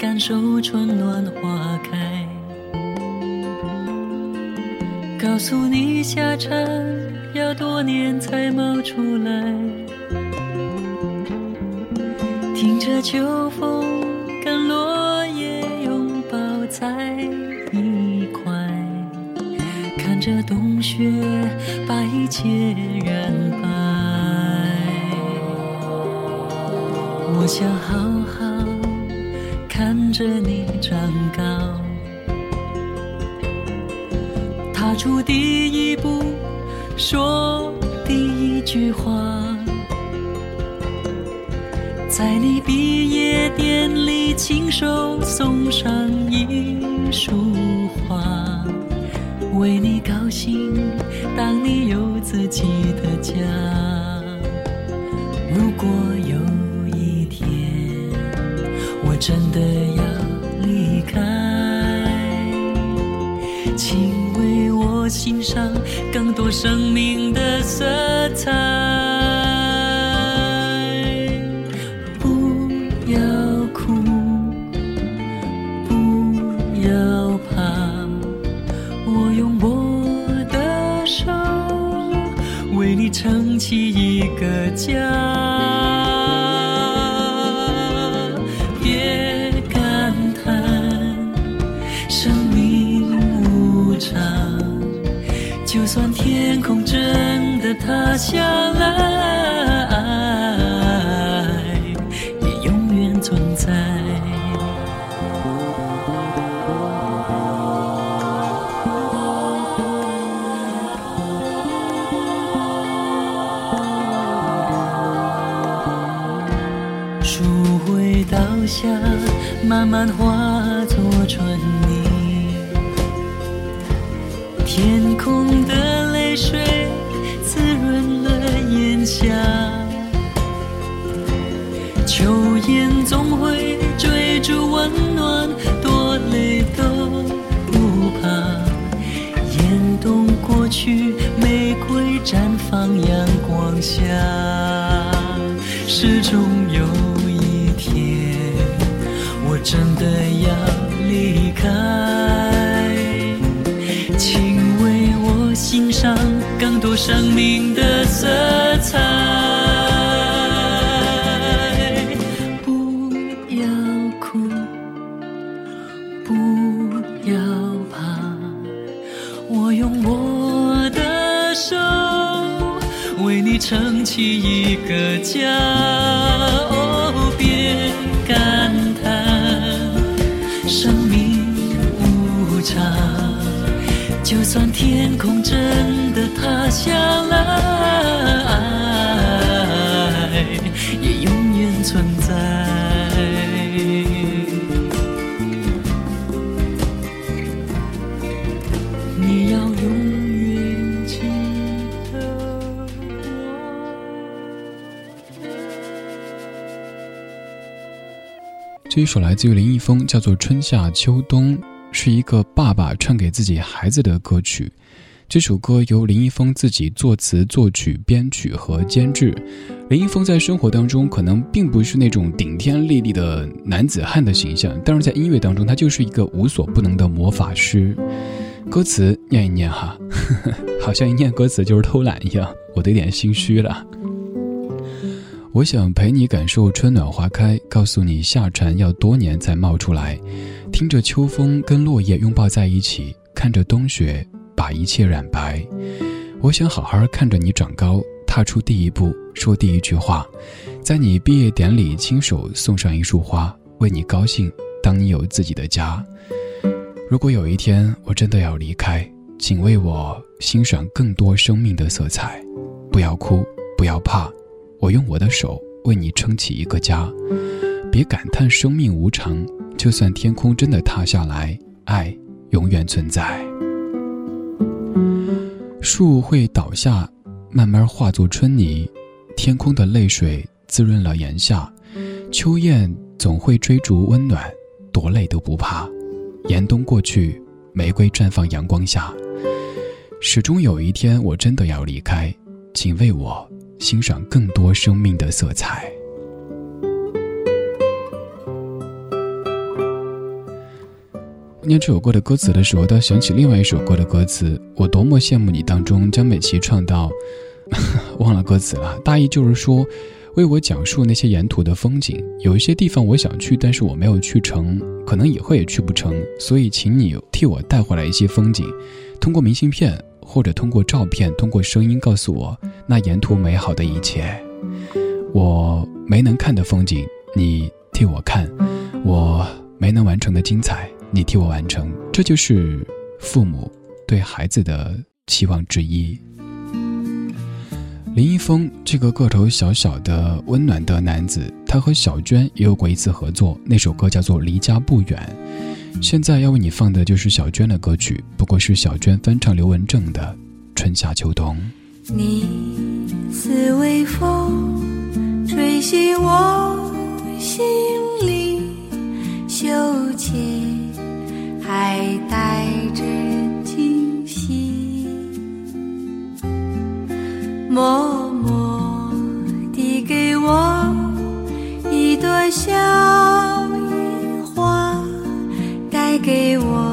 感受春暖花开，告诉你夏蝉要多年才冒出来，听着秋风跟落叶拥抱在一块，看着冬雪把一切染白。我想好着你长高，踏出第一步，说第一句话，在你毕业典礼亲手送上一束花，为你高兴，当你有自己的家。如果上更多生命的色彩。不要哭，不要怕，我用我的手为你撑起一个家。别天空真的塌下来，也永远存在。树会倒下，慢慢化泪水滋润了炎夏，秋雁总会追逐温暖，多累都不怕。严冬过去，玫瑰绽放阳光下。始终有一天，我真的要离开，生命的色彩。不要哭，不要怕，我用我的手为你撑起一个家。哦，别感叹生命，就算天空真的塌下来，爱也永远存在。你要永远记得这一首来自于林一峰，叫做《春夏秋冬》，是一个爸爸唱给自己孩子的歌曲。这首歌由林一峰自己作词、作曲、编曲和监制。林一峰在生活当中可能并不是那种顶天立地的男子汉的形象，但是在音乐当中，他就是一个无所不能的魔法师。歌词念一念哈，好像一念歌词就是偷懒一样，我都有点心虚了。我想陪你感受春暖花开，告诉你夏蝉要多年才冒出来，听着秋风跟落叶拥抱在一起，看着冬雪把一切染白。我想好好看着你长高，踏出第一步，说第一句话，在你毕业典礼亲手送上一束花，为你高兴。当你有自己的家，如果有一天我真的要离开，请为我欣赏更多生命的色彩，不要哭，不要怕。我用我的手为你撑起一个家，别感叹生命无常，就算天空真的塌下来，爱永远存在。树会倒下，慢慢化作春泥，天空的泪水滋润了炎夏，秋雁总会追逐温暖，多累都不怕。严冬过去，玫瑰绽放阳光下。始终有一天，我真的要离开，请为我。欣赏更多生命的色彩。念这首歌的歌词的时候倒想起另外一首歌的歌词我多么羡慕你当中江美琪唱到 忘了歌词了大意就是说为我讲述那些沿途的风景有一些地方我想去但是我没有去成可能以后也去不成所以请你替我带回来一些风景通过明信片或者通过照片，通过声音告诉我那沿途美好的一切。我没能看的风景，你替我看；我没能完成的精彩。你替我完成，这就是父母对孩子的期望之一。林一峰这个个头小小的温暖的男子，他和小娟也有过一次合作，那首歌叫做《离家不远》。现在要为你放的就是小娟的歌曲，不过是小娟翻唱刘文正的《春夏秋冬》。你似微风，吹醒我心里羞怯。还带着惊喜，默默递给我一朵小，给我。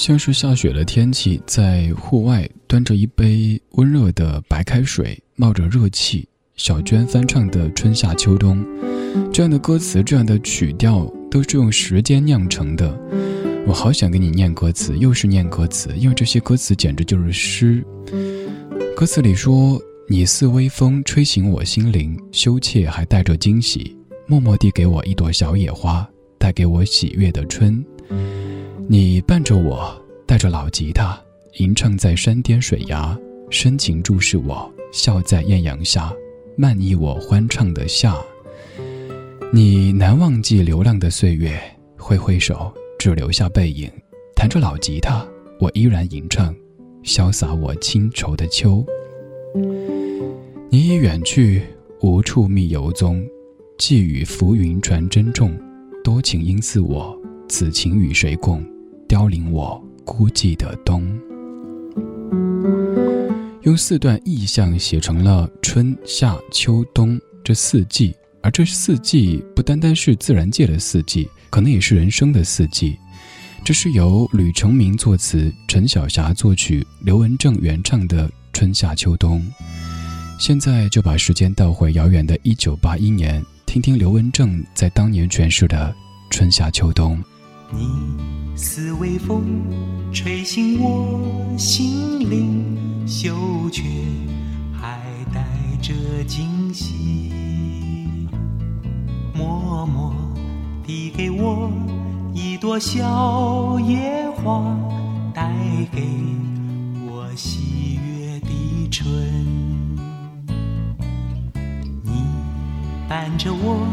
像是下雪的天气，在户外端着一杯温热的白开水，冒着热气，小娟翻唱的《春夏秋冬》，这样的歌词，这样的曲调，都是用时间酿成的。我好想给你念歌词，又是念歌词，因为这些歌词简直就是诗。歌词里说：“你似微风，吹醒我心灵，羞怯还带着惊喜，默默递给我一朵小野花，带给我喜悦的春。”你伴着我，带着老吉他，吟唱在山巅水崖，深情注视我，笑在艳阳下，漫溢我欢畅的夏。你难忘记流浪的岁月，挥挥手，只留下背影，弹着老吉他，我依然吟唱，潇洒我清愁的秋。你已远去，无处觅游踪，寄语浮云传珍重，多情应似我，此情与谁共？凋零我孤寂的冬，用四段意象写成了春夏秋冬这四季，而这四季不单单是自然界的四季，可能也是人生的四季。这是由吕成明作词，陈晓霞作曲，刘文正原唱的《春夏秋冬》。现在就把时间倒回遥远的一九八一年，听听刘文正在当年诠释的《春夏秋冬》。你似微风，吹醒我心灵，嗅觉还带着惊喜，默默递给我。一朵小野花，带给我喜悦的春。你伴着我，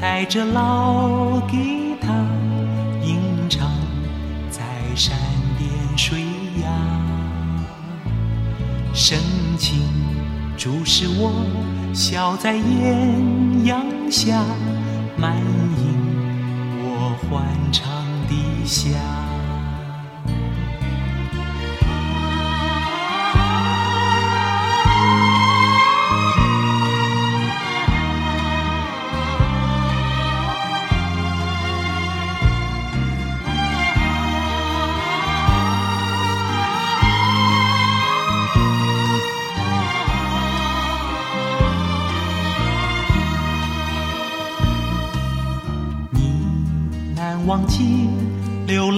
带着老吉他，深情注视我，笑在艳阳下，满盈。欢畅的笑。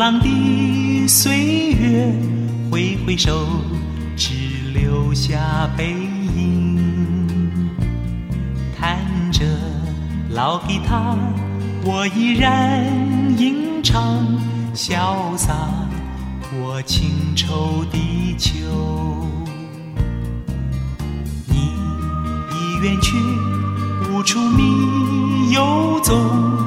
浪的岁月，挥挥手，只留下背影。弹着老吉他，我依然吟唱，潇洒过情愁的秋。你已远去，无处觅游踪。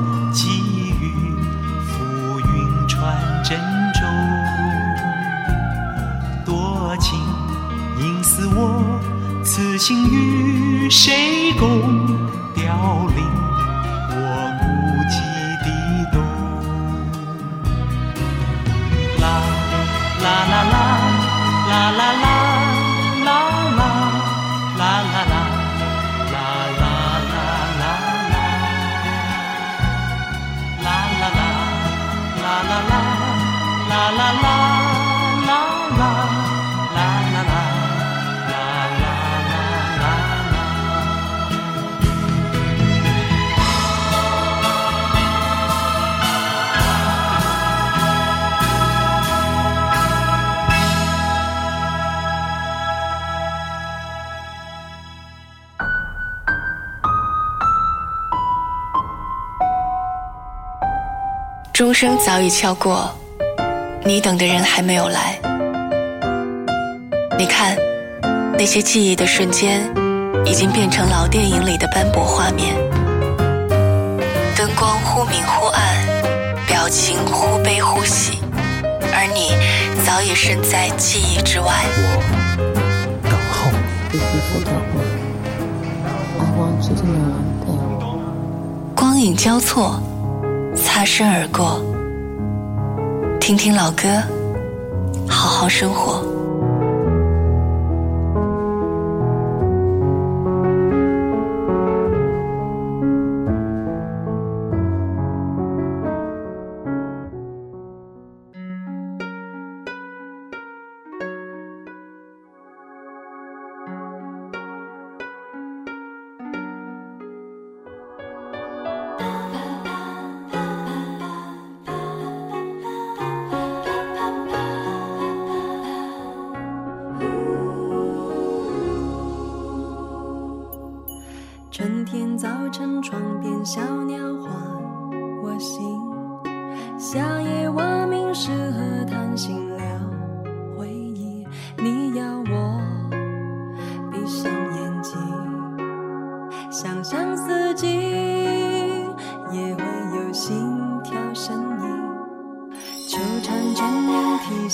此心与谁共？凋零钟声早已敲过，你等的人还没有来。你看，那些记忆的瞬间，已经变成老电影里的斑驳画面。灯光忽明忽暗，表情忽悲忽喜，而你早已身在记忆之外。我等候你。光影交错。擦身而过，听听老歌，好好生活。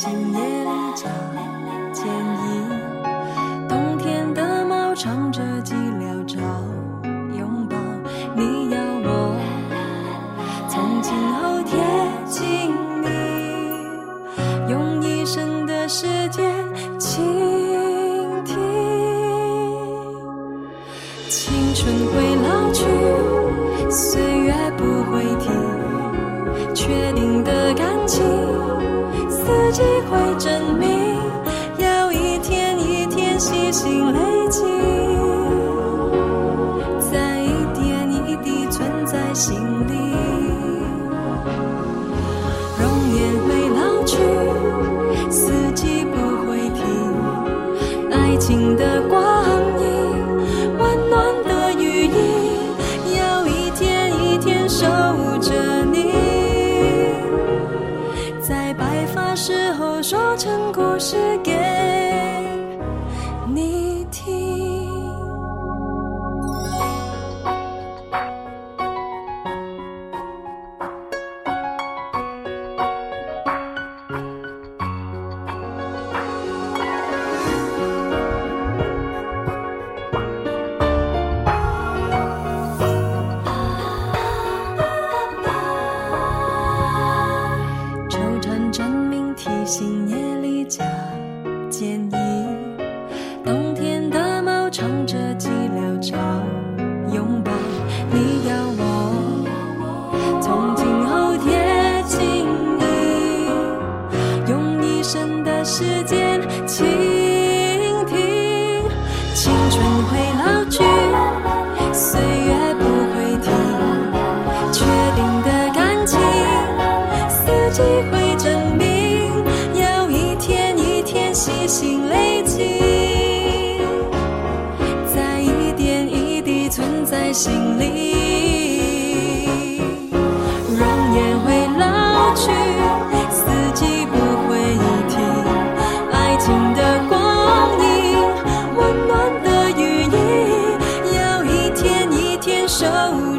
春会老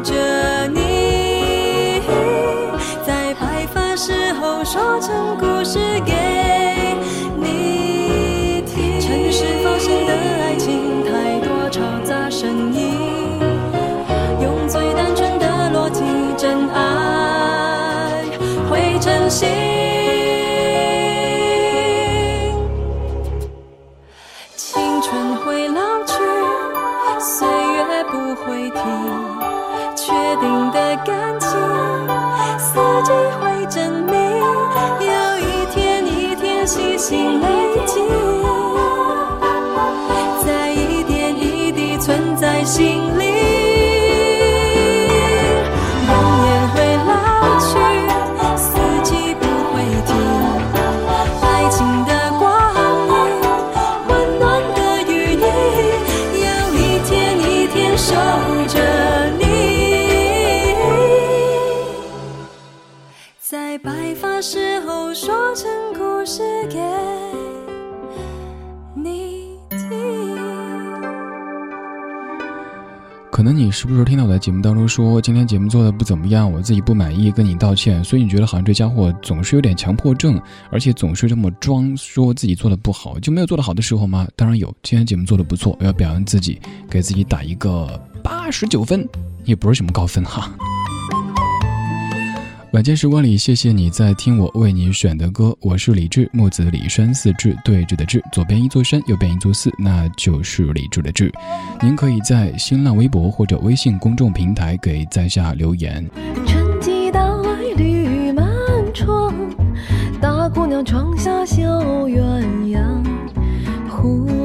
着你。在白发时候说成故事给天时不时听到我在节目当中说今天节目做的不怎么样，我自己不满意，跟你道歉，所以你觉得好像这家伙总是有点强迫症，而且总是这么装，说自己做的不好，就没有做的好的时候吗？当然有，今天节目做的不错，我要表扬自己，给自己打一个八十九分，也不是什么高分哈。晚间时光里，谢谢你在听我为你选的歌，我是李志，木子李山四志对峙的志，左边一座山，右边一座寺，那就是李志的志。您可以在新浪微博或者微信公众平台给在下留言。春季到来绿满窗，大姑娘窗下绣鸳鸯。忽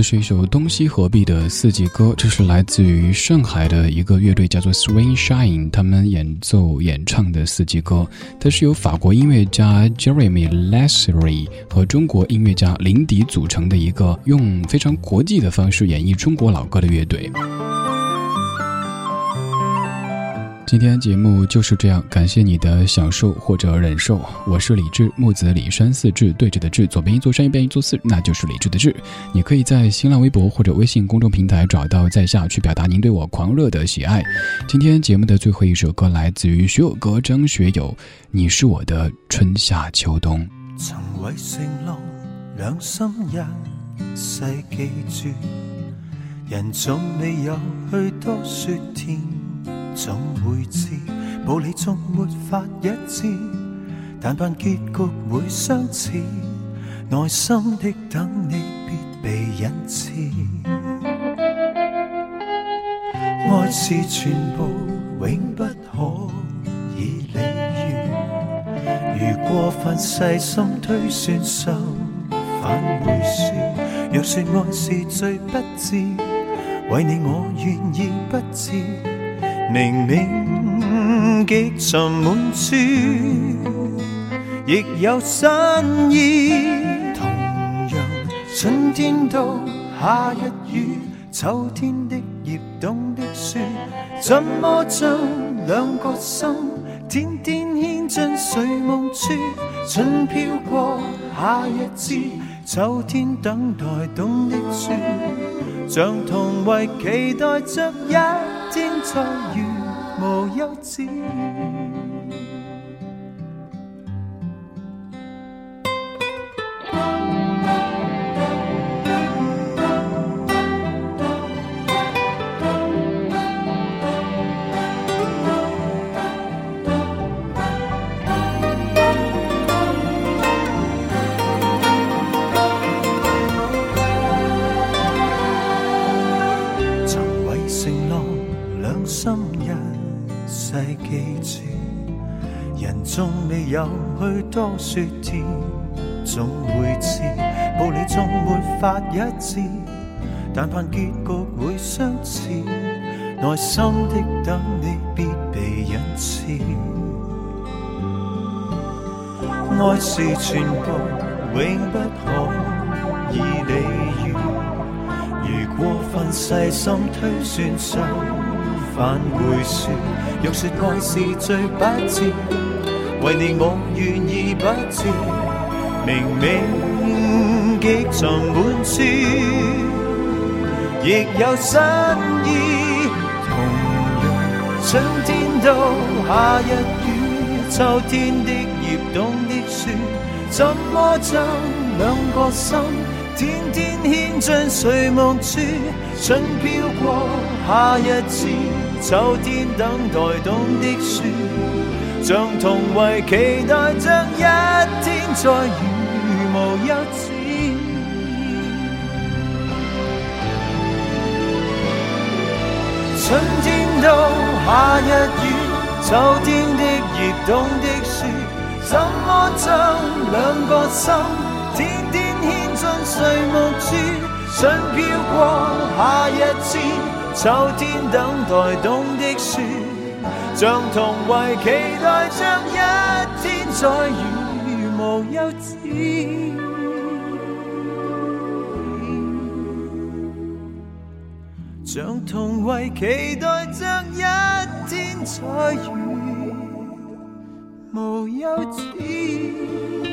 这是一首东西合璧的四季歌，这是来自于上海的一个乐队，叫做 Swing Shine，他们演奏演唱的四季歌。它是由法国音乐家 Jeremy Lessery 和中国音乐家林迪组成的一个用非常国际的方式演绎中国老歌的乐队。今天节目就是这样，感谢你的享受或者忍受。我是李志，木子李山四志对着的志，左边一座山，右边一座寺，那就是李志的志。你可以在新浪微博或者微信公众平台找到在下去表达您对我狂热的喜爱。今天节目的最后一首歌来自于学友哥张学友，你是我的春夏秋冬。曾为承诺两心一世记住，人总未有去多说甜。总会知，道理中没法一致，但盼结局会相似。耐心的等你，必被引致。爱是全部，永不可以理喻。如过分细心推算，相反会输。若说爱是最不智，为你我愿意不知。明明极沉满处，亦有新意。同样，春天到夏日雨，秋天的叶冬的雪，怎么将两个心天天牵进睡梦处？春飘过，夏日至，秋天等待冬的雪，像同为期待着一。精彩如无休止。去多说甜，总会知道理中没法一致，但盼结局会相似。耐心的等你，必被引刺。爱是全部，永不可以理喻。如过分细心推算，相反会输。若说爱是最不智。为你我愿意不知，明明极沉满处，亦有新意。同样，春天到夏日雨，秋天的叶冬的雪，怎么将两个心天天牵进睡梦处？春飘过，夏日至，秋天等待冬的雪。像同为期待着一天再如无休止。春天到夏日雨，秋天的叶冬的雪，怎么将两个心天天牵进睡梦处？春飘过夏日至，秋天等待冬的雪。像同为期待着一天再遇无休止，像同为期待着一天再遇无休止。